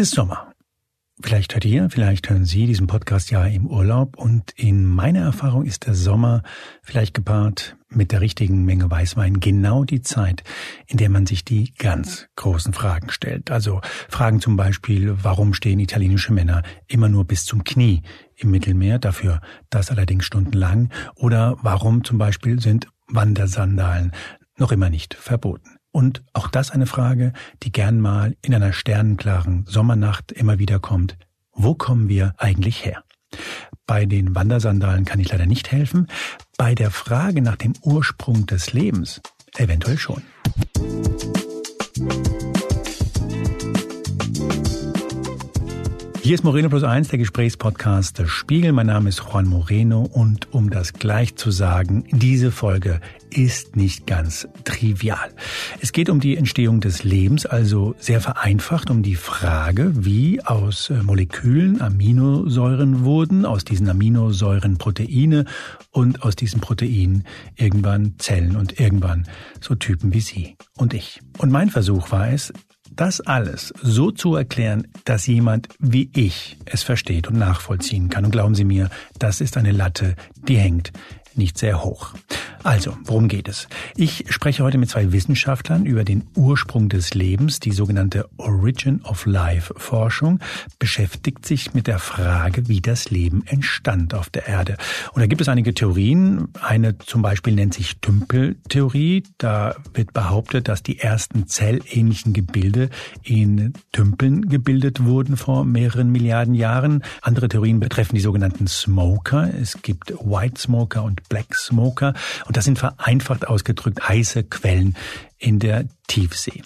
ist Sommer. Vielleicht hört ihr, vielleicht hören Sie diesen Podcast ja im Urlaub und in meiner Erfahrung ist der Sommer vielleicht gepaart mit der richtigen Menge Weißwein genau die Zeit, in der man sich die ganz großen Fragen stellt. Also Fragen zum Beispiel, warum stehen italienische Männer immer nur bis zum Knie im Mittelmeer, dafür das allerdings stundenlang, oder warum zum Beispiel sind Wandersandalen noch immer nicht verboten. Und auch das eine Frage, die gern mal in einer sternenklaren Sommernacht immer wieder kommt. Wo kommen wir eigentlich her? Bei den Wandersandalen kann ich leider nicht helfen. Bei der Frage nach dem Ursprung des Lebens eventuell schon. Hier ist Moreno Plus Eins, der Gesprächspodcast des Spiegel. Mein Name ist Juan Moreno und um das gleich zu sagen, diese Folge ist nicht ganz trivial. Es geht um die Entstehung des Lebens, also sehr vereinfacht um die Frage, wie aus äh, Molekülen Aminosäuren wurden, aus diesen Aminosäuren Proteine und aus diesen Proteinen irgendwann Zellen und irgendwann so Typen wie Sie und ich. Und mein Versuch war es, das alles so zu erklären, dass jemand wie ich es versteht und nachvollziehen kann. Und glauben Sie mir, das ist eine Latte, die hängt nicht sehr hoch. Also, worum geht es? Ich spreche heute mit zwei Wissenschaftlern über den Ursprung des Lebens. Die sogenannte Origin of Life Forschung beschäftigt sich mit der Frage, wie das Leben entstand auf der Erde. Und da gibt es einige Theorien. Eine zum Beispiel nennt sich Tümpeltheorie. Da wird behauptet, dass die ersten zellähnlichen Gebilde in Tümpeln gebildet wurden vor mehreren Milliarden Jahren. Andere Theorien betreffen die sogenannten Smoker. Es gibt White Smoker und Black Smoker. Und das sind vereinfacht ausgedrückt heiße Quellen in der Tiefsee.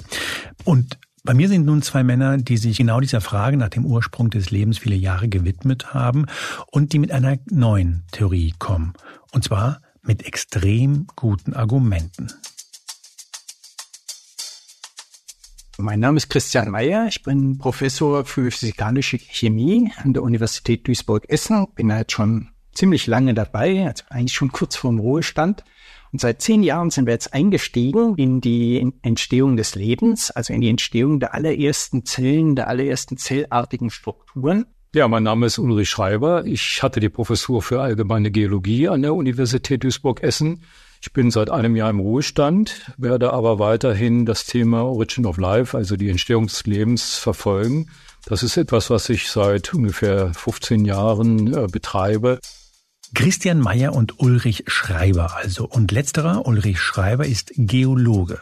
Und bei mir sind nun zwei Männer, die sich genau dieser Frage nach dem Ursprung des Lebens viele Jahre gewidmet haben und die mit einer neuen Theorie kommen. Und zwar mit extrem guten Argumenten. Mein Name ist Christian Mayer. Ich bin Professor für physikalische Chemie an der Universität Duisburg-Essen. Bin jetzt schon ziemlich lange dabei, also eigentlich schon kurz vor dem Ruhestand. Und seit zehn Jahren sind wir jetzt eingestiegen in die Entstehung des Lebens, also in die Entstehung der allerersten Zellen, der allerersten zellartigen Strukturen. Ja, mein Name ist Ulrich Schreiber. Ich hatte die Professur für allgemeine Geologie an der Universität Duisburg-Essen. Ich bin seit einem Jahr im Ruhestand, werde aber weiterhin das Thema Origin of Life, also die Entstehung des Lebens, verfolgen. Das ist etwas, was ich seit ungefähr 15 Jahren äh, betreibe. Christian Meyer und Ulrich Schreiber also. Und letzterer, Ulrich Schreiber, ist Geologe,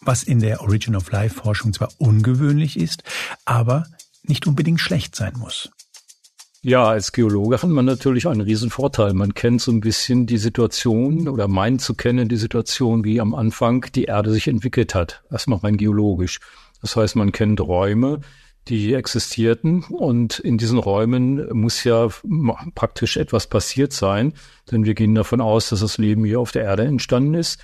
was in der Origin of Life Forschung zwar ungewöhnlich ist, aber nicht unbedingt schlecht sein muss. Ja, als Geologe hat man natürlich einen riesen Vorteil. Man kennt so ein bisschen die Situation oder meint zu kennen die Situation, wie am Anfang die Erde sich entwickelt hat. Das macht man geologisch. Das heißt, man kennt Räume, die existierten. Und in diesen Räumen muss ja praktisch etwas passiert sein, denn wir gehen davon aus, dass das Leben hier auf der Erde entstanden ist.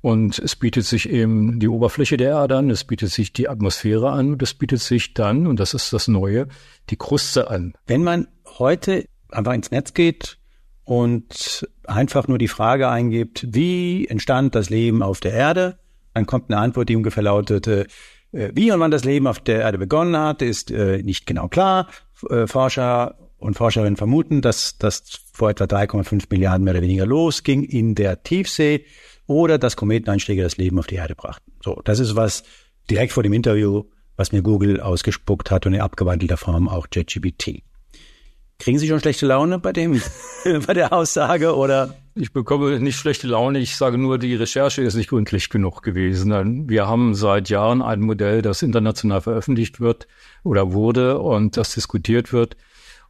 Und es bietet sich eben die Oberfläche der Erde an, es bietet sich die Atmosphäre an und es bietet sich dann, und das ist das Neue, die Kruste an. Wenn man heute einfach ins Netz geht und einfach nur die Frage eingibt, wie entstand das Leben auf der Erde, dann kommt eine Antwort, die ungefähr lautete, äh, wie und wann das Leben auf der Erde begonnen hat, ist äh, nicht genau klar. Äh, Forscher und Forscherinnen vermuten, dass das vor etwa 3,5 Milliarden mehr oder weniger losging in der Tiefsee oder dass Kometeneinschläge das Leben auf die Erde brachten. So, das ist was direkt vor dem Interview, was mir Google ausgespuckt hat und in abgewandelter Form auch JGBT. Kriegen Sie schon schlechte Laune bei dem, bei der Aussage oder? Ich bekomme nicht schlechte Laune. Ich sage nur, die Recherche ist nicht gründlich genug gewesen. Wir haben seit Jahren ein Modell, das international veröffentlicht wird oder wurde und das diskutiert wird.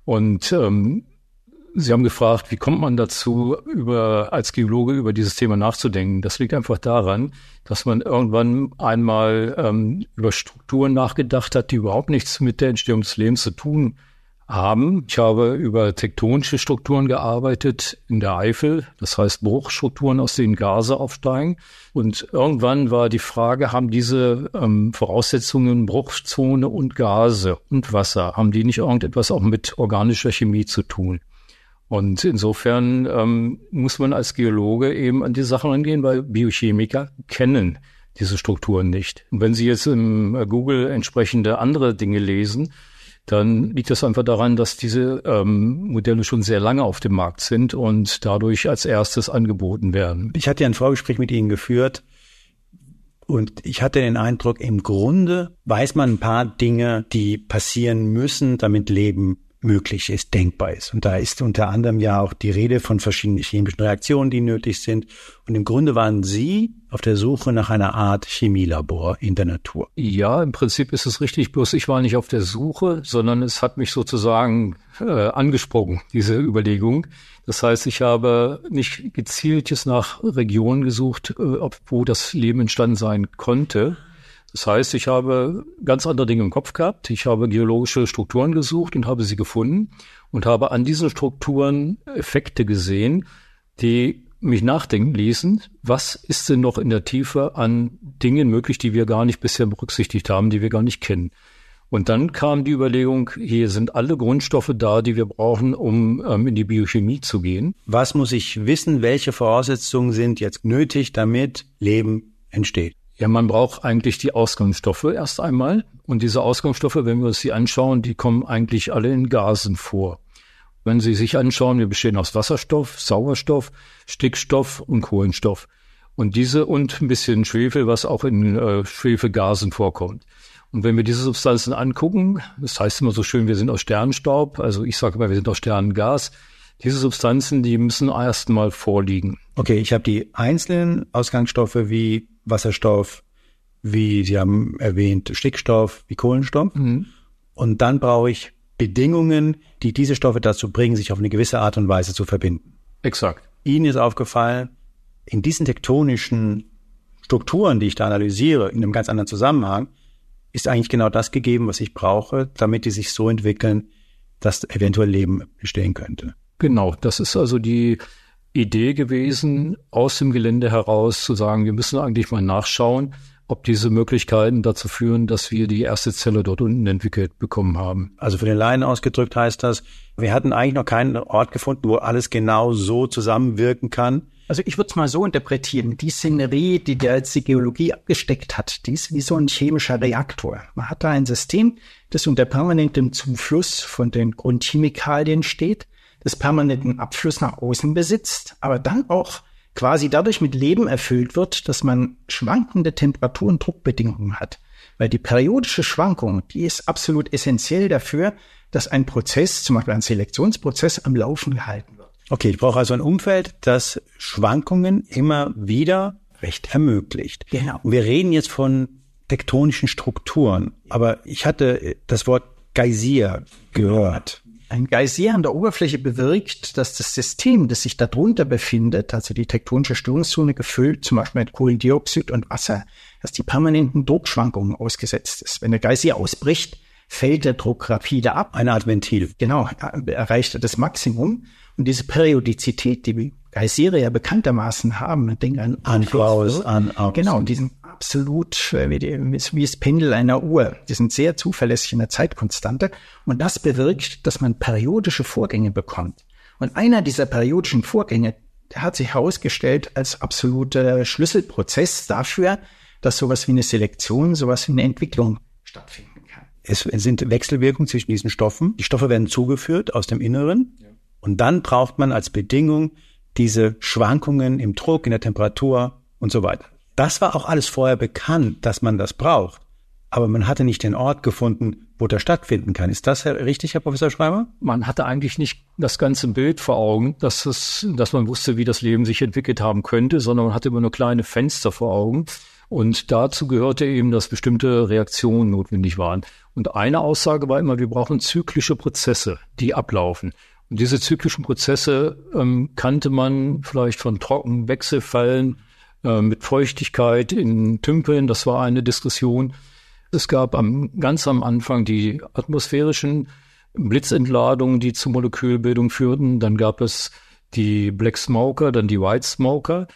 Und ähm, Sie haben gefragt, wie kommt man dazu, über, als Geologe über dieses Thema nachzudenken? Das liegt einfach daran, dass man irgendwann einmal ähm, über Strukturen nachgedacht hat, die überhaupt nichts mit der Entstehung des Lebens zu tun haben. Ich habe über tektonische Strukturen gearbeitet in der Eifel, das heißt Bruchstrukturen, aus denen Gase aufsteigen. Und irgendwann war die Frage, haben diese ähm, Voraussetzungen Bruchzone und Gase und Wasser, haben die nicht irgendetwas auch mit organischer Chemie zu tun? Und insofern ähm, muss man als Geologe eben an die Sachen angehen, weil Biochemiker kennen diese Strukturen nicht. Und wenn Sie jetzt im Google entsprechende andere Dinge lesen, dann liegt das einfach daran, dass diese ähm, Modelle schon sehr lange auf dem Markt sind und dadurch als erstes angeboten werden. Ich hatte ja ein Vorgespräch mit Ihnen geführt und ich hatte den Eindruck, im Grunde weiß man ein paar Dinge, die passieren müssen, damit Leben möglich ist, denkbar ist. Und da ist unter anderem ja auch die Rede von verschiedenen chemischen Reaktionen, die nötig sind. Und im Grunde waren Sie auf der Suche nach einer Art Chemielabor in der Natur. Ja, im Prinzip ist es richtig. Bloß ich war nicht auf der Suche, sondern es hat mich sozusagen äh, angesprochen, diese Überlegung. Das heißt, ich habe nicht gezielt jetzt nach Regionen gesucht, äh, wo das Leben entstanden sein konnte, das heißt, ich habe ganz andere Dinge im Kopf gehabt. Ich habe geologische Strukturen gesucht und habe sie gefunden und habe an diesen Strukturen Effekte gesehen, die mich nachdenken ließen, was ist denn noch in der Tiefe an Dingen möglich, die wir gar nicht bisher berücksichtigt haben, die wir gar nicht kennen. Und dann kam die Überlegung, hier sind alle Grundstoffe da, die wir brauchen, um ähm, in die Biochemie zu gehen. Was muss ich wissen, welche Voraussetzungen sind jetzt nötig, damit Leben entsteht? Ja, man braucht eigentlich die Ausgangsstoffe erst einmal. Und diese Ausgangsstoffe, wenn wir uns die anschauen, die kommen eigentlich alle in Gasen vor. Wenn Sie sich anschauen, wir bestehen aus Wasserstoff, Sauerstoff, Stickstoff und Kohlenstoff. Und diese und ein bisschen Schwefel, was auch in äh, Schwefelgasen vorkommt. Und wenn wir diese Substanzen angucken, das heißt immer so schön, wir sind aus Sternenstaub, also ich sage mal, wir sind aus Sternengas. Diese Substanzen, die müssen erst mal vorliegen. Okay, ich habe die einzelnen Ausgangsstoffe wie Wasserstoff, wie Sie haben erwähnt, Stickstoff, wie Kohlenstoff. Mhm. Und dann brauche ich Bedingungen, die diese Stoffe dazu bringen, sich auf eine gewisse Art und Weise zu verbinden. Exakt. Ihnen ist aufgefallen, in diesen tektonischen Strukturen, die ich da analysiere, in einem ganz anderen Zusammenhang, ist eigentlich genau das gegeben, was ich brauche, damit die sich so entwickeln, dass eventuell Leben bestehen könnte. Genau, das ist also die Idee gewesen, aus dem Gelände heraus zu sagen, wir müssen eigentlich mal nachschauen, ob diese Möglichkeiten dazu führen, dass wir die erste Zelle dort unten entwickelt bekommen haben. Also für den Laien ausgedrückt heißt das, wir hatten eigentlich noch keinen Ort gefunden, wo alles genau so zusammenwirken kann. Also ich würde es mal so interpretieren. Die Szenerie, die der jetzt die Geologie abgesteckt hat, die ist wie so ein chemischer Reaktor. Man hat da ein System, das unter permanentem Zufluss von den Grundchemikalien steht des permanenten Abfluss nach außen besitzt, aber dann auch quasi dadurch mit Leben erfüllt wird, dass man schwankende Temperatur- und Druckbedingungen hat. Weil die periodische Schwankung, die ist absolut essentiell dafür, dass ein Prozess, zum Beispiel ein Selektionsprozess, am Laufen gehalten wird. Okay, ich brauche also ein Umfeld, das Schwankungen immer wieder recht ermöglicht. Genau. Und wir reden jetzt von tektonischen Strukturen, aber ich hatte das Wort Geysir gehört. Ein Geysir an der Oberfläche bewirkt, dass das System, das sich darunter befindet, also die tektonische Störungszone gefüllt, zum Beispiel mit Kohlendioxid und Wasser, dass die permanenten Druckschwankungen ausgesetzt ist. Wenn der Geysir ausbricht, fällt der Druck rapide ab. Eine Art Ventil. Genau, erreicht er das Maximum. Und diese Periodizität, die Geysire ja bekanntermaßen haben, denke an Anfluss, an, aus. Genau, diesen absolut äh, wie, die, wie das Pendel einer Uhr. Die sind sehr zuverlässig in der Zeitkonstante. Und das bewirkt, dass man periodische Vorgänge bekommt. Und einer dieser periodischen Vorgänge, der hat sich herausgestellt als absoluter Schlüsselprozess dafür, dass sowas wie eine Selektion, sowas wie eine Entwicklung stattfinden kann. Es sind Wechselwirkungen zwischen diesen Stoffen. Die Stoffe werden zugeführt aus dem Inneren. Ja. Und dann braucht man als Bedingung diese Schwankungen im Druck, in der Temperatur und so weiter. Das war auch alles vorher bekannt, dass man das braucht. Aber man hatte nicht den Ort gefunden, wo das stattfinden kann. Ist das richtig, Herr Professor Schreiber? Man hatte eigentlich nicht das ganze Bild vor Augen, dass, es, dass man wusste, wie das Leben sich entwickelt haben könnte, sondern man hatte immer nur kleine Fenster vor Augen. Und dazu gehörte eben, dass bestimmte Reaktionen notwendig waren. Und eine Aussage war immer, wir brauchen zyklische Prozesse, die ablaufen. Und diese zyklischen Prozesse ähm, kannte man vielleicht von Trockenwechselfallen, äh, mit Feuchtigkeit in Tümpeln. Das war eine Diskussion. Es gab am, ganz am Anfang die atmosphärischen Blitzentladungen, die zur Molekülbildung führten. Dann gab es die Black Smoker, dann die White Smoker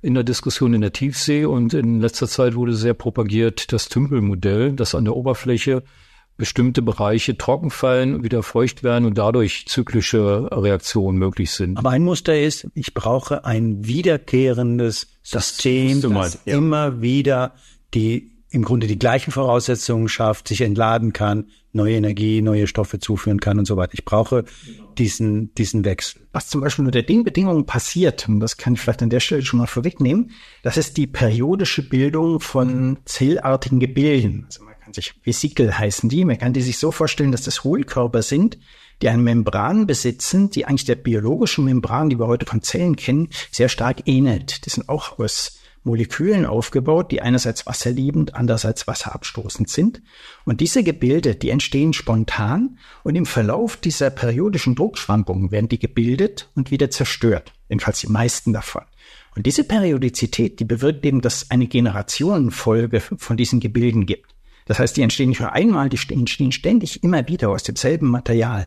in der Diskussion in der Tiefsee und in letzter Zeit wurde sehr propagiert das Tümpelmodell, das an der Oberfläche bestimmte Bereiche trocken fallen, wieder feucht werden und dadurch zyklische Reaktionen möglich sind. Aber ein Muster ist, ich brauche ein wiederkehrendes System, das, das immer wieder die im Grunde die gleichen Voraussetzungen schafft, sich entladen kann, neue Energie, neue Stoffe zuführen kann und so weiter. Ich brauche diesen, diesen Wechsel. Was zum Beispiel unter den Bedingungen passiert, und das kann ich vielleicht an der Stelle schon mal vorwegnehmen, das ist die periodische Bildung von zellartigen Gebilden. Also man kann sich Vesikel heißen die, man kann die sich so vorstellen, dass das Hohlkörper sind, die eine Membran besitzen, die eigentlich der biologischen Membran, die wir heute von Zellen kennen, sehr stark ähnelt. Die sind auch aus Molekülen aufgebaut, die einerseits wasserliebend, andererseits wasserabstoßend sind. Und diese Gebilde, die entstehen spontan und im Verlauf dieser periodischen Druckschwankungen werden die gebildet und wieder zerstört. Jedenfalls die meisten davon. Und diese Periodizität, die bewirkt eben, dass eine Generationenfolge von diesen Gebilden gibt. Das heißt, die entstehen nicht nur einmal, die entstehen ständig immer wieder aus demselben Material.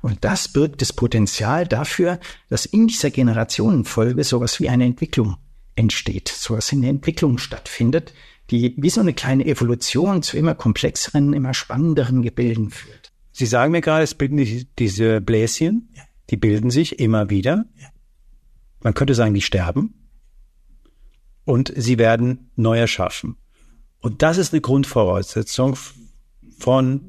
Und das birgt das Potenzial dafür, dass in dieser Generationenfolge sowas wie eine Entwicklung entsteht, so was in der Entwicklung stattfindet, die wie so eine kleine Evolution zu immer komplexeren, immer spannenderen Gebilden führt. Sie sagen mir gerade, es bilden die, diese Bläschen, ja. die bilden sich immer wieder. Ja. Man könnte sagen, die sterben und sie werden neu erschaffen. Und das ist eine Grundvoraussetzung von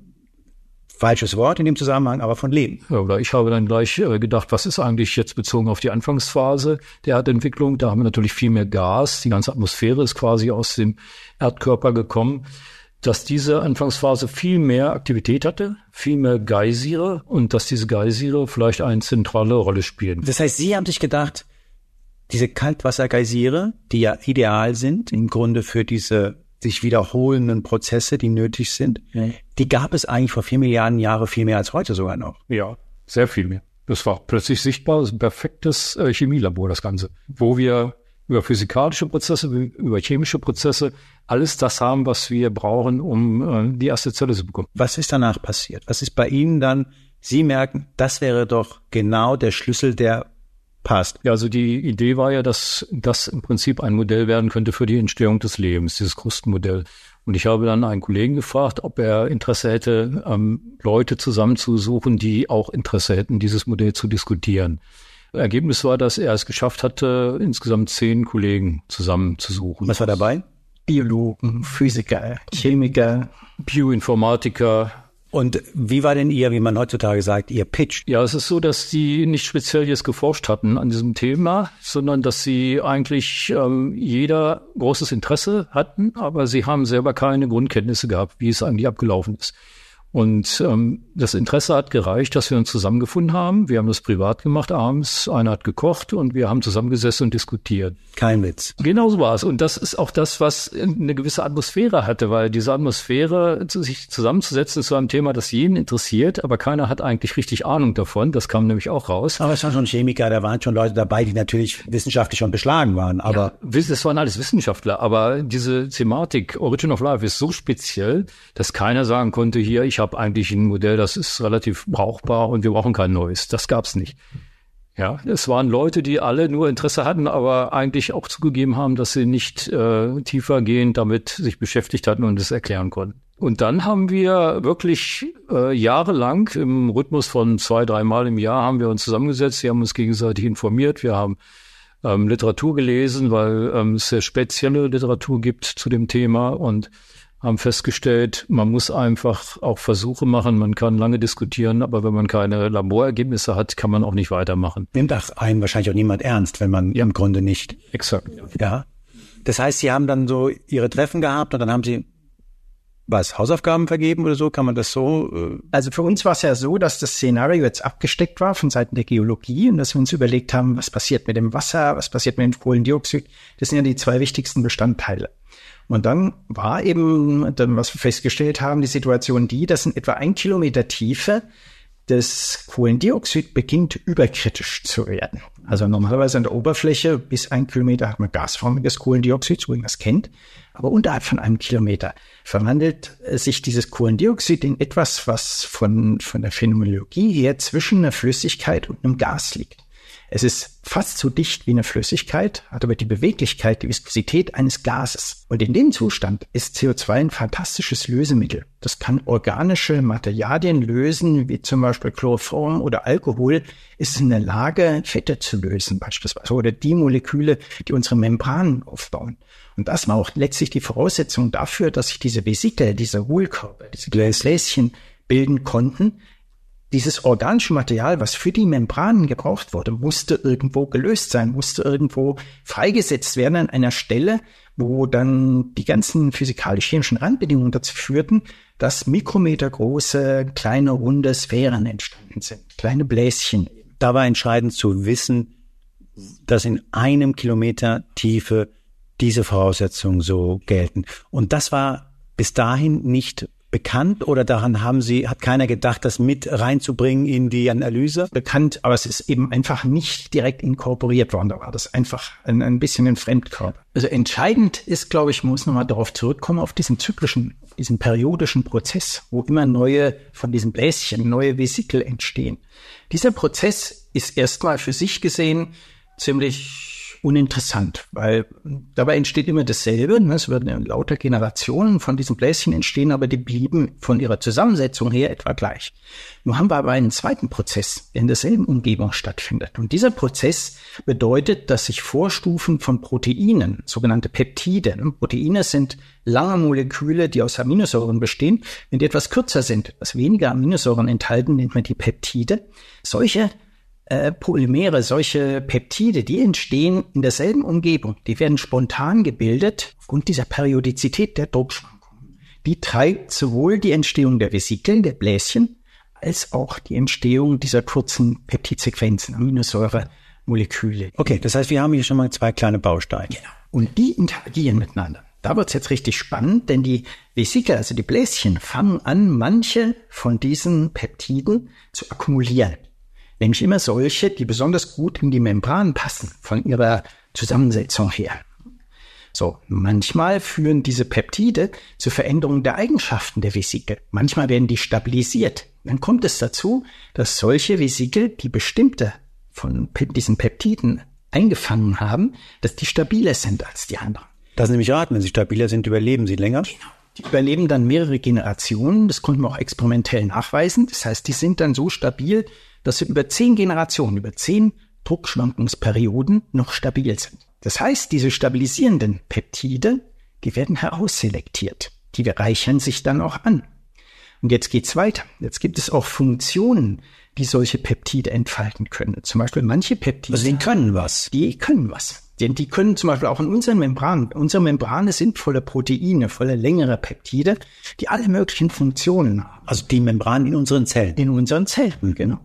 falsches Wort in dem Zusammenhang, aber von Leben. Ja, oder ich habe dann gleich äh, gedacht, was ist eigentlich jetzt bezogen auf die Anfangsphase der Erdentwicklung? Da haben wir natürlich viel mehr Gas. Die ganze Atmosphäre ist quasi aus dem Erdkörper gekommen dass diese Anfangsphase viel mehr Aktivität hatte, viel mehr Geysire und dass diese Geysire vielleicht eine zentrale Rolle spielen. Das heißt, Sie haben sich gedacht, diese Kaltwassergeysire, die ja ideal sind im Grunde für diese sich wiederholenden Prozesse, die nötig sind, ja. die gab es eigentlich vor vier Milliarden Jahre viel mehr als heute sogar noch. Ja, sehr viel mehr. Das war plötzlich sichtbar, das ist ein perfektes äh, Chemielabor, das Ganze, wo wir über physikalische Prozesse, über chemische Prozesse, alles das haben, was wir brauchen, um äh, die erste Zelle zu bekommen. Was ist danach passiert? Was ist bei Ihnen dann? Sie merken, das wäre doch genau der Schlüssel, der passt. Ja, also die Idee war ja, dass das im Prinzip ein Modell werden könnte für die Entstehung des Lebens, dieses Krustenmodell. Und ich habe dann einen Kollegen gefragt, ob er Interesse hätte, ähm, Leute zusammenzusuchen, die auch Interesse hätten, dieses Modell zu diskutieren. Ergebnis war, dass er es geschafft hatte, insgesamt zehn Kollegen zusammenzusuchen. Was war dabei? Biologen, Physiker, Chemiker, Bioinformatiker, und wie war denn Ihr, wie man heutzutage sagt, Ihr Pitch? Ja, es ist so, dass die nicht speziell jetzt geforscht hatten an diesem Thema, sondern dass sie eigentlich ähm, jeder großes Interesse hatten, aber sie haben selber keine Grundkenntnisse gehabt, wie es eigentlich abgelaufen ist. Und ähm, das Interesse hat gereicht, dass wir uns zusammengefunden haben. Wir haben das privat gemacht abends. Einer hat gekocht und wir haben zusammengesessen und diskutiert. Kein Witz. Genau so war es. Und das ist auch das, was eine gewisse Atmosphäre hatte, weil diese Atmosphäre, sich zusammenzusetzen zu einem Thema, das jeden interessiert, aber keiner hat eigentlich richtig Ahnung davon. Das kam nämlich auch raus. Aber es waren schon Chemiker, da waren schon Leute dabei, die natürlich wissenschaftlich schon beschlagen waren. Aber ja, es waren alles Wissenschaftler. Aber diese Thematik Origin of Life ist so speziell, dass keiner sagen konnte, hier, ich habe eigentlich ein Modell, das ist relativ brauchbar und wir brauchen kein neues. Das gab's nicht. Ja, es waren Leute, die alle nur Interesse hatten, aber eigentlich auch zugegeben haben, dass sie nicht äh, tiefergehend damit sich beschäftigt hatten und es erklären konnten. Und dann haben wir wirklich äh, jahrelang im Rhythmus von zwei, dreimal im Jahr haben wir uns zusammengesetzt, wir haben uns gegenseitig informiert, wir haben ähm, Literatur gelesen, weil ähm, es sehr spezielle Literatur gibt zu dem Thema und haben festgestellt, man muss einfach auch Versuche machen. Man kann lange diskutieren, aber wenn man keine Laborergebnisse hat, kann man auch nicht weitermachen. Nimmt auch einen wahrscheinlich auch niemand ernst, wenn man ja. im Grunde nicht. Exakt. Ja. Das heißt, Sie haben dann so Ihre Treffen gehabt und dann haben Sie was, Hausaufgaben vergeben oder so? Kann man das so? Äh also für uns war es ja so, dass das Szenario jetzt abgesteckt war von Seiten der Geologie und dass wir uns überlegt haben, was passiert mit dem Wasser, was passiert mit dem Kohlendioxid. Das sind ja die zwei wichtigsten Bestandteile. Und dann war eben, dann, was wir festgestellt haben, die Situation die, dass in etwa ein Kilometer Tiefe das Kohlendioxid beginnt überkritisch zu werden. Also normalerweise an der Oberfläche bis ein Kilometer hat man gasförmiges Kohlendioxid, so wie man das kennt. Aber unterhalb von einem Kilometer verwandelt sich dieses Kohlendioxid in etwas, was von, von der Phänomenologie her zwischen einer Flüssigkeit und einem Gas liegt. Es ist fast so dicht wie eine Flüssigkeit, hat aber die Beweglichkeit, die Viskosität eines Gases. Und in dem Zustand ist CO2 ein fantastisches Lösemittel. Das kann organische Materialien lösen, wie zum Beispiel Chloroform oder Alkohol, ist in der Lage, Fette zu lösen beispielsweise oder die Moleküle, die unsere Membranen aufbauen. Und das war auch letztlich die Voraussetzung dafür, dass sich diese Vesikel, diese Hohlkörper, diese Bläschen bilden konnten. Dieses organische Material, was für die Membranen gebraucht wurde, musste irgendwo gelöst sein, musste irgendwo freigesetzt werden an einer Stelle, wo dann die ganzen physikalisch-chemischen Randbedingungen dazu führten, dass mikrometergroße, kleine, runde Sphären entstanden sind, kleine Bläschen. Da war entscheidend zu wissen, dass in einem Kilometer Tiefe diese Voraussetzungen so gelten. Und das war bis dahin nicht bekannt oder daran haben Sie, hat keiner gedacht, das mit reinzubringen in die Analyse? Bekannt, aber es ist eben einfach nicht direkt inkorporiert worden. Da war das einfach ein, ein bisschen ein Fremdkörper. Also entscheidend ist, glaube ich, muss nochmal darauf zurückkommen, auf diesen zyklischen, diesen periodischen Prozess, wo immer neue von diesen Bläschen, neue Vesikel entstehen. Dieser Prozess ist erstmal für sich gesehen ziemlich uninteressant, weil dabei entsteht immer dasselbe. Ne? Es werden lauter Generationen von diesen Bläschen entstehen, aber die blieben von ihrer Zusammensetzung her etwa gleich. Nun haben wir aber einen zweiten Prozess, der in derselben Umgebung stattfindet. Und dieser Prozess bedeutet, dass sich Vorstufen von Proteinen, sogenannte Peptide, ne? Proteine sind lange Moleküle, die aus Aminosäuren bestehen. Wenn die etwas kürzer sind, etwas weniger Aminosäuren enthalten, nennt man die Peptide. Solche äh, Polymere, solche Peptide, die entstehen in derselben Umgebung. Die werden spontan gebildet aufgrund dieser Periodizität der Druckschwankungen. Die treibt sowohl die Entstehung der Vesikel, der Bläschen, als auch die Entstehung dieser kurzen Peptidsequenzen, Aminosäuremoleküle. Okay, das heißt, wir haben hier schon mal zwei kleine Bausteine. Genau. Und die interagieren miteinander. Da wird's jetzt richtig spannend, denn die Vesikel, also die Bläschen, fangen an, manche von diesen Peptiden zu akkumulieren nämlich immer solche, die besonders gut in die Membran passen von ihrer Zusammensetzung her. So, manchmal führen diese Peptide zu Veränderungen der Eigenschaften der Vesikel. Manchmal werden die stabilisiert. Dann kommt es dazu, dass solche Vesikel, die bestimmte von diesen Peptiden eingefangen haben, dass die stabiler sind als die anderen. Das nehme ich raten, wenn sie stabiler sind, überleben sie länger. Genau. Die überleben dann mehrere Generationen. Das konnten wir auch experimentell nachweisen. Das heißt, die sind dann so stabil, dass sie über zehn Generationen, über zehn Druckschwankungsperioden noch stabil sind. Das heißt, diese stabilisierenden Peptide, die werden herausselektiert. Die reichern sich dann auch an. Und jetzt geht's weiter. Jetzt gibt es auch Funktionen, die solche Peptide entfalten können. Zum Beispiel manche Peptide. Also die können was. Die können was. Denn die können zum Beispiel auch in unseren Membranen, unsere Membrane sind voller Proteine, voller längerer Peptide, die alle möglichen Funktionen haben. Also die Membranen in unseren Zellen. In unseren Zellen, genau.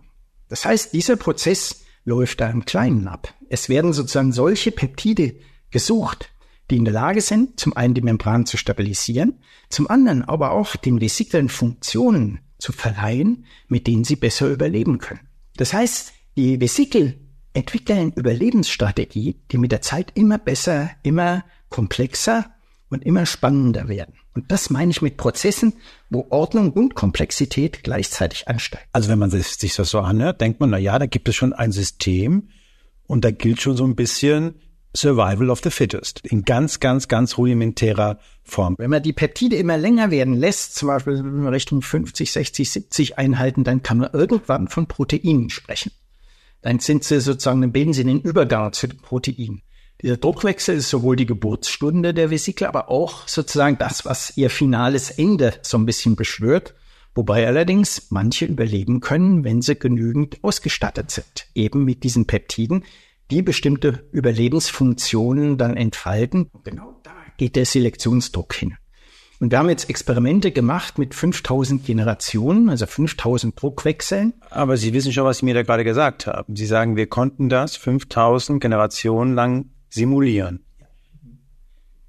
Das heißt, dieser Prozess läuft da im Kleinen ab. Es werden sozusagen solche Peptide gesucht, die in der Lage sind, zum einen die Membran zu stabilisieren, zum anderen aber auch den Vesikeln Funktionen zu verleihen, mit denen sie besser überleben können. Das heißt, die Vesikel entwickeln Überlebensstrategie, die mit der Zeit immer besser, immer komplexer und immer spannender werden. Und das meine ich mit Prozessen, wo Ordnung und Komplexität gleichzeitig ansteigen. Also wenn man sich, das so anhört, denkt man, na ja, da gibt es schon ein System und da gilt schon so ein bisschen Survival of the Fittest in ganz, ganz, ganz rudimentärer Form. Wenn man die Peptide immer länger werden lässt, zum Beispiel Richtung 50, 60, 70 Einheiten, dann kann man irgendwann von Proteinen sprechen. Dann sind sie sozusagen, dann bilden sie den Übergang zu den Proteinen. Dieser Druckwechsel ist sowohl die Geburtsstunde der Vesikel, aber auch sozusagen das, was ihr finales Ende so ein bisschen beschwört. Wobei allerdings manche überleben können, wenn sie genügend ausgestattet sind. Eben mit diesen Peptiden, die bestimmte Überlebensfunktionen dann entfalten. Genau da geht der Selektionsdruck hin. Und wir haben jetzt Experimente gemacht mit 5000 Generationen, also 5000 Druckwechseln. Aber Sie wissen schon, was Sie mir da gerade gesagt haben. Sie sagen, wir konnten das 5000 Generationen lang simulieren.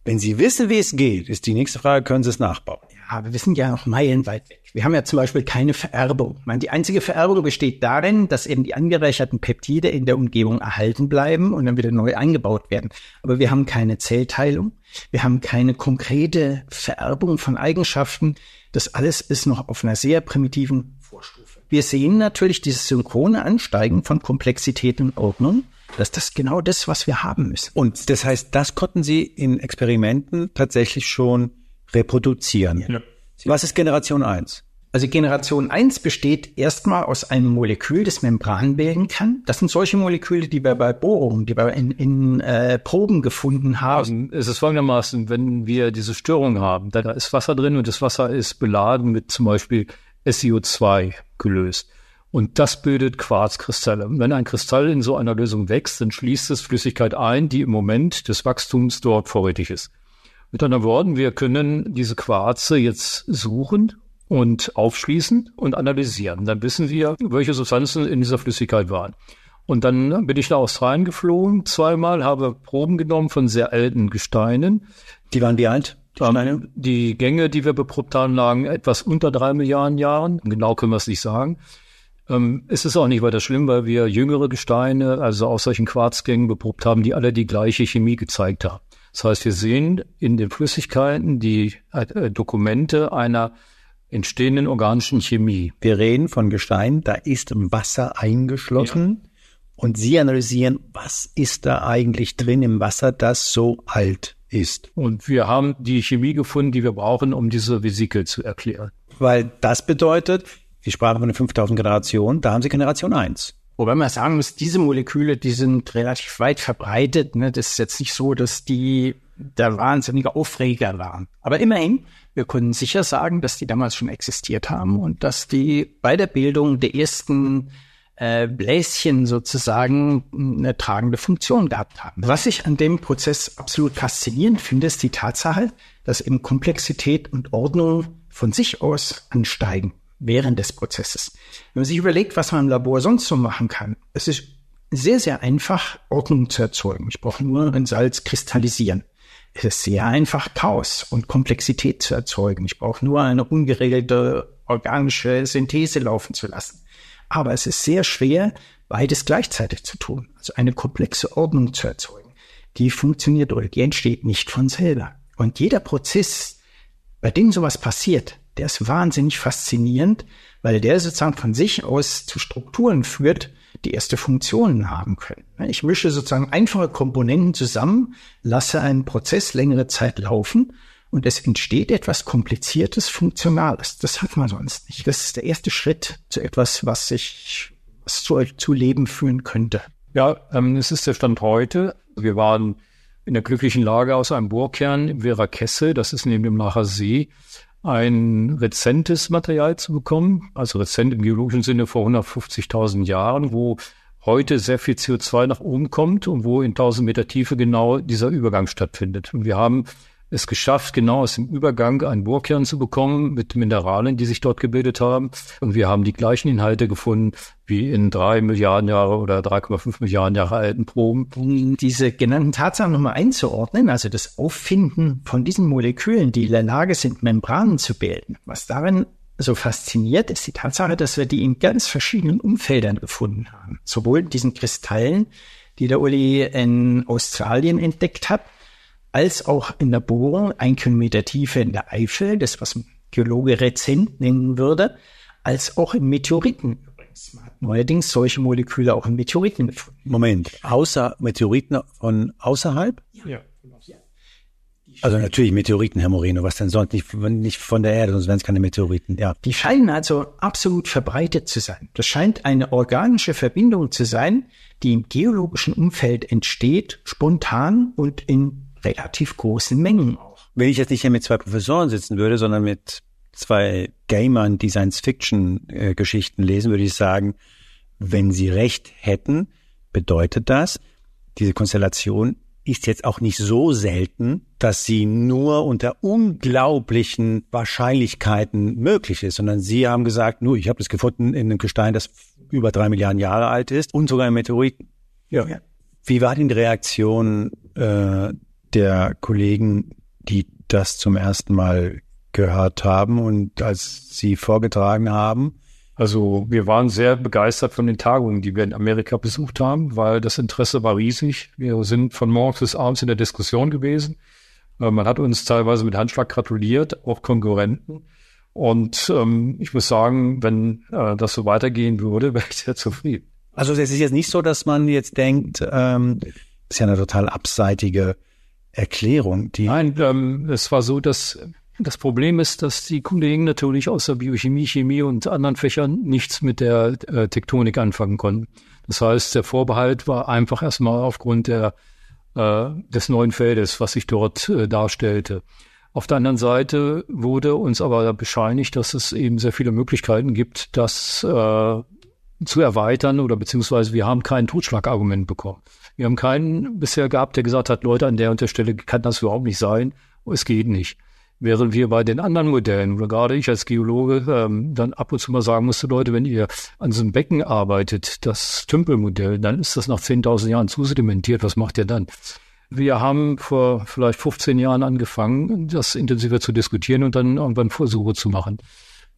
Wenn Sie wissen, wie es geht, ist die nächste Frage, können Sie es nachbauen? Ja, wir sind ja noch meilenweit weg. Wir haben ja zum Beispiel keine Vererbung. Ich meine, die einzige Vererbung besteht darin, dass eben die angereicherten Peptide in der Umgebung erhalten bleiben und dann wieder neu eingebaut werden. Aber wir haben keine Zellteilung. Wir haben keine konkrete Vererbung von Eigenschaften. Das alles ist noch auf einer sehr primitiven Vorstufe. Wir sehen natürlich dieses synchrone Ansteigen von Komplexität und Ordnung das ist genau das, was wir haben müssen. Und das heißt, das konnten Sie in Experimenten tatsächlich schon reproduzieren. Ja. Was ist Generation 1? Also Generation 1 besteht erstmal aus einem Molekül, das Membran bilden kann. Das sind solche Moleküle, die wir bei Bohrungen, die wir in, in äh, Proben gefunden haben. Also es ist folgendermaßen, wenn wir diese Störung haben, da ist Wasser drin und das Wasser ist beladen mit zum Beispiel SiO2 gelöst. Und das bildet Quarzkristalle. Und wenn ein Kristall in so einer Lösung wächst, dann schließt es Flüssigkeit ein, die im Moment des Wachstums dort vorrätig ist. Mit anderen Worten, wir können diese Quarze jetzt suchen und aufschließen und analysieren. Dann wissen wir, welche Substanzen in dieser Flüssigkeit waren. Und dann bin ich nach Australien geflogen, zweimal, habe Proben genommen von sehr alten Gesteinen. Die waren wie alt? Die, Steine? die Gänge, die wir beprobt haben, lagen etwas unter drei Milliarden Jahren. Genau können wir es nicht sagen. Ähm, es ist auch nicht weiter schlimm, weil wir jüngere Gesteine, also aus solchen Quarzgängen beprobt haben, die alle die gleiche Chemie gezeigt haben. Das heißt, wir sehen in den Flüssigkeiten die äh, Dokumente einer entstehenden organischen Chemie. Wir reden von Gestein, da ist Wasser eingeschlossen. Ja. Und Sie analysieren, was ist da eigentlich drin im Wasser, das so alt ist. Und wir haben die Chemie gefunden, die wir brauchen, um diese Vesikel zu erklären. Weil das bedeutet, Sie sprachen von den 5000 Generationen, da haben Sie Generation 1. Wobei man sagen muss, diese Moleküle, die sind relativ weit verbreitet. Ne? Das ist jetzt nicht so, dass die der wahnsinnige Aufreger waren. Aber immerhin, wir können sicher sagen, dass die damals schon existiert haben und dass die bei der Bildung der ersten äh, Bläschen sozusagen eine tragende Funktion gehabt haben. Was ich an dem Prozess absolut faszinierend finde, ist die Tatsache, dass eben Komplexität und Ordnung von sich aus ansteigen während des Prozesses. Wenn man sich überlegt, was man im Labor sonst so machen kann, es ist sehr, sehr einfach, Ordnung zu erzeugen. Ich brauche nur ein Salz kristallisieren. Es ist sehr einfach, Chaos und Komplexität zu erzeugen. Ich brauche nur eine ungeregelte organische Synthese laufen zu lassen. Aber es ist sehr schwer, beides gleichzeitig zu tun. Also eine komplexe Ordnung zu erzeugen. Die funktioniert oder die entsteht nicht von selber. Und jeder Prozess, bei dem sowas passiert, der ist wahnsinnig faszinierend, weil der sozusagen von sich aus zu Strukturen führt, die erste Funktionen haben können. Ich mische sozusagen einfache Komponenten zusammen, lasse einen Prozess längere Zeit laufen und es entsteht etwas Kompliziertes, Funktionales. Das hat man sonst nicht. Das ist der erste Schritt zu etwas, was sich was zu, zu Leben führen könnte. Ja, ähm, es ist der Stand heute. Wir waren in der glücklichen Lage, aus einem Bohrkern im Vera Kesse, das ist neben dem Lacher See, ein rezentes Material zu bekommen, also rezent im geologischen Sinne vor 150.000 Jahren, wo heute sehr viel CO2 nach oben kommt und wo in 1000 Meter Tiefe genau dieser Übergang stattfindet. Und wir haben es geschafft, genau aus dem Übergang einen Bohrkern zu bekommen mit Mineralien, die sich dort gebildet haben. Und wir haben die gleichen Inhalte gefunden wie in drei Milliarden Jahre oder 3,5 Milliarden Jahre alten Proben. Um diese genannten Tatsachen nochmal einzuordnen, also das Auffinden von diesen Molekülen, die in der Lage sind, Membranen zu bilden, was darin so fasziniert, ist die Tatsache, dass wir die in ganz verschiedenen Umfeldern gefunden haben. Sowohl in diesen Kristallen, die der Uli in Australien entdeckt hat, als auch in der Bohrung, ein Kilometer Tiefe in der Eifel, das was ein Geologe rezent nennen würde, als auch in Meteoriten übrigens. Man hat neuerdings solche Moleküle auch in Meteoriten gefunden. Moment, außer Meteoriten von außerhalb? Ja. Also natürlich Meteoriten, Herr Moreno, was denn sonst? Nicht, nicht von der Erde, sonst wären es keine Meteoriten, ja. Die scheinen also absolut verbreitet zu sein. Das scheint eine organische Verbindung zu sein, die im geologischen Umfeld entsteht, spontan und in relativ großen Mengen auch. Wenn ich jetzt nicht hier mit zwei Professoren sitzen würde, sondern mit zwei Gamern, die Science-Fiction-Geschichten lesen, würde ich sagen, wenn sie recht hätten, bedeutet das, diese Konstellation ist jetzt auch nicht so selten, dass sie nur unter unglaublichen Wahrscheinlichkeiten möglich ist, sondern sie haben gesagt, nur ich habe das gefunden in einem Gestein, das über drei Milliarden Jahre alt ist und sogar ein Meteorit. Ja. Wie war denn die Reaktion äh, der Kollegen, die das zum ersten Mal gehört haben und als sie vorgetragen haben. Also wir waren sehr begeistert von den Tagungen, die wir in Amerika besucht haben, weil das Interesse war riesig. Wir sind von morgens bis abends in der Diskussion gewesen. Äh, man hat uns teilweise mit Handschlag gratuliert, auch Konkurrenten. Und ähm, ich muss sagen, wenn äh, das so weitergehen würde, wäre ich sehr zufrieden. Also es ist jetzt nicht so, dass man jetzt denkt, ähm, ist ja eine total abseitige Erklärung. Die Nein, ähm, es war so, dass Das Problem ist, dass die Kollegen natürlich aus der Biochemie, Chemie und anderen Fächern nichts mit der äh, Tektonik anfangen konnten. Das heißt, der Vorbehalt war einfach erstmal aufgrund der, äh, des neuen Feldes, was sich dort äh, darstellte. Auf der anderen Seite wurde uns aber bescheinigt, dass es eben sehr viele Möglichkeiten gibt, das äh, zu erweitern oder beziehungsweise wir haben kein Totschlagargument bekommen. Wir haben keinen bisher gehabt, der gesagt hat, Leute, an der und der Stelle kann das überhaupt nicht sein. Es geht nicht. Während wir bei den anderen Modellen, oder gerade ich als Geologe, ähm, dann ab und zu mal sagen musste, Leute, wenn ihr an so einem Becken arbeitet, das Tümpelmodell, dann ist das nach 10.000 Jahren zusedimentiert. Was macht ihr dann? Wir haben vor vielleicht 15 Jahren angefangen, das intensiver zu diskutieren und dann irgendwann Versuche zu machen.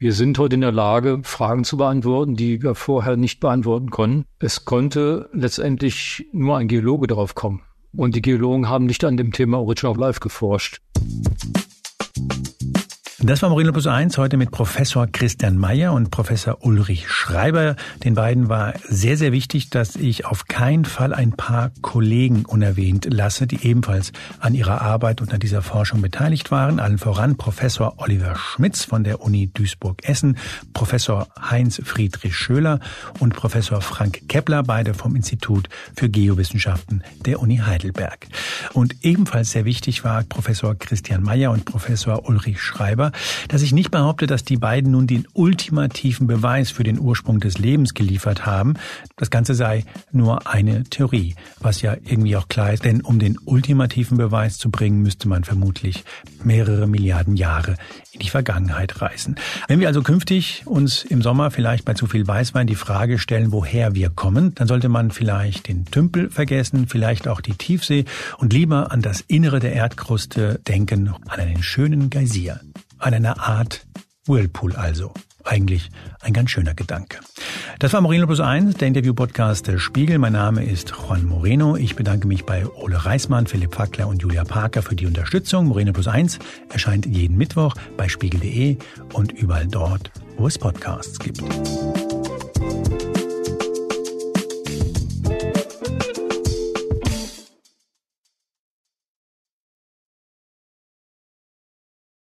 Wir sind heute in der Lage, Fragen zu beantworten, die wir vorher nicht beantworten konnten. Es konnte letztendlich nur ein Geologe darauf kommen. Und die Geologen haben nicht an dem Thema Origin of Life geforscht. Das war Moreno Plus 1 heute mit Professor Christian Mayer und Professor Ulrich Schreiber. Den beiden war sehr, sehr wichtig, dass ich auf keinen Fall ein paar Kollegen unerwähnt lasse, die ebenfalls an ihrer Arbeit und an dieser Forschung beteiligt waren. Allen voran Professor Oliver Schmitz von der Uni Duisburg-Essen, Professor Heinz Friedrich Schöler und Professor Frank Kepler, beide vom Institut für Geowissenschaften der Uni Heidelberg. Und ebenfalls sehr wichtig war Professor Christian Mayer und Professor Ulrich Schreiber, dass ich nicht behaupte, dass die beiden nun den ultimativen Beweis für den Ursprung des Lebens geliefert haben. Das Ganze sei nur eine Theorie, was ja irgendwie auch klar ist, denn um den ultimativen Beweis zu bringen, müsste man vermutlich mehrere Milliarden Jahre in die Vergangenheit reisen. Wenn wir also künftig uns im Sommer vielleicht bei zu viel Weißwein die Frage stellen, woher wir kommen, dann sollte man vielleicht den Tümpel vergessen, vielleicht auch die Tiefsee und lieber an das Innere der Erdkruste denken, an einen schönen Geysir an einer Art Whirlpool also. Eigentlich ein ganz schöner Gedanke. Das war Moreno Plus 1, der Interview-Podcast der Spiegel. Mein Name ist Juan Moreno. Ich bedanke mich bei Ole Reismann, Philipp Fackler und Julia Parker für die Unterstützung. Moreno Plus 1 erscheint jeden Mittwoch bei spiegel.de und überall dort, wo es Podcasts gibt.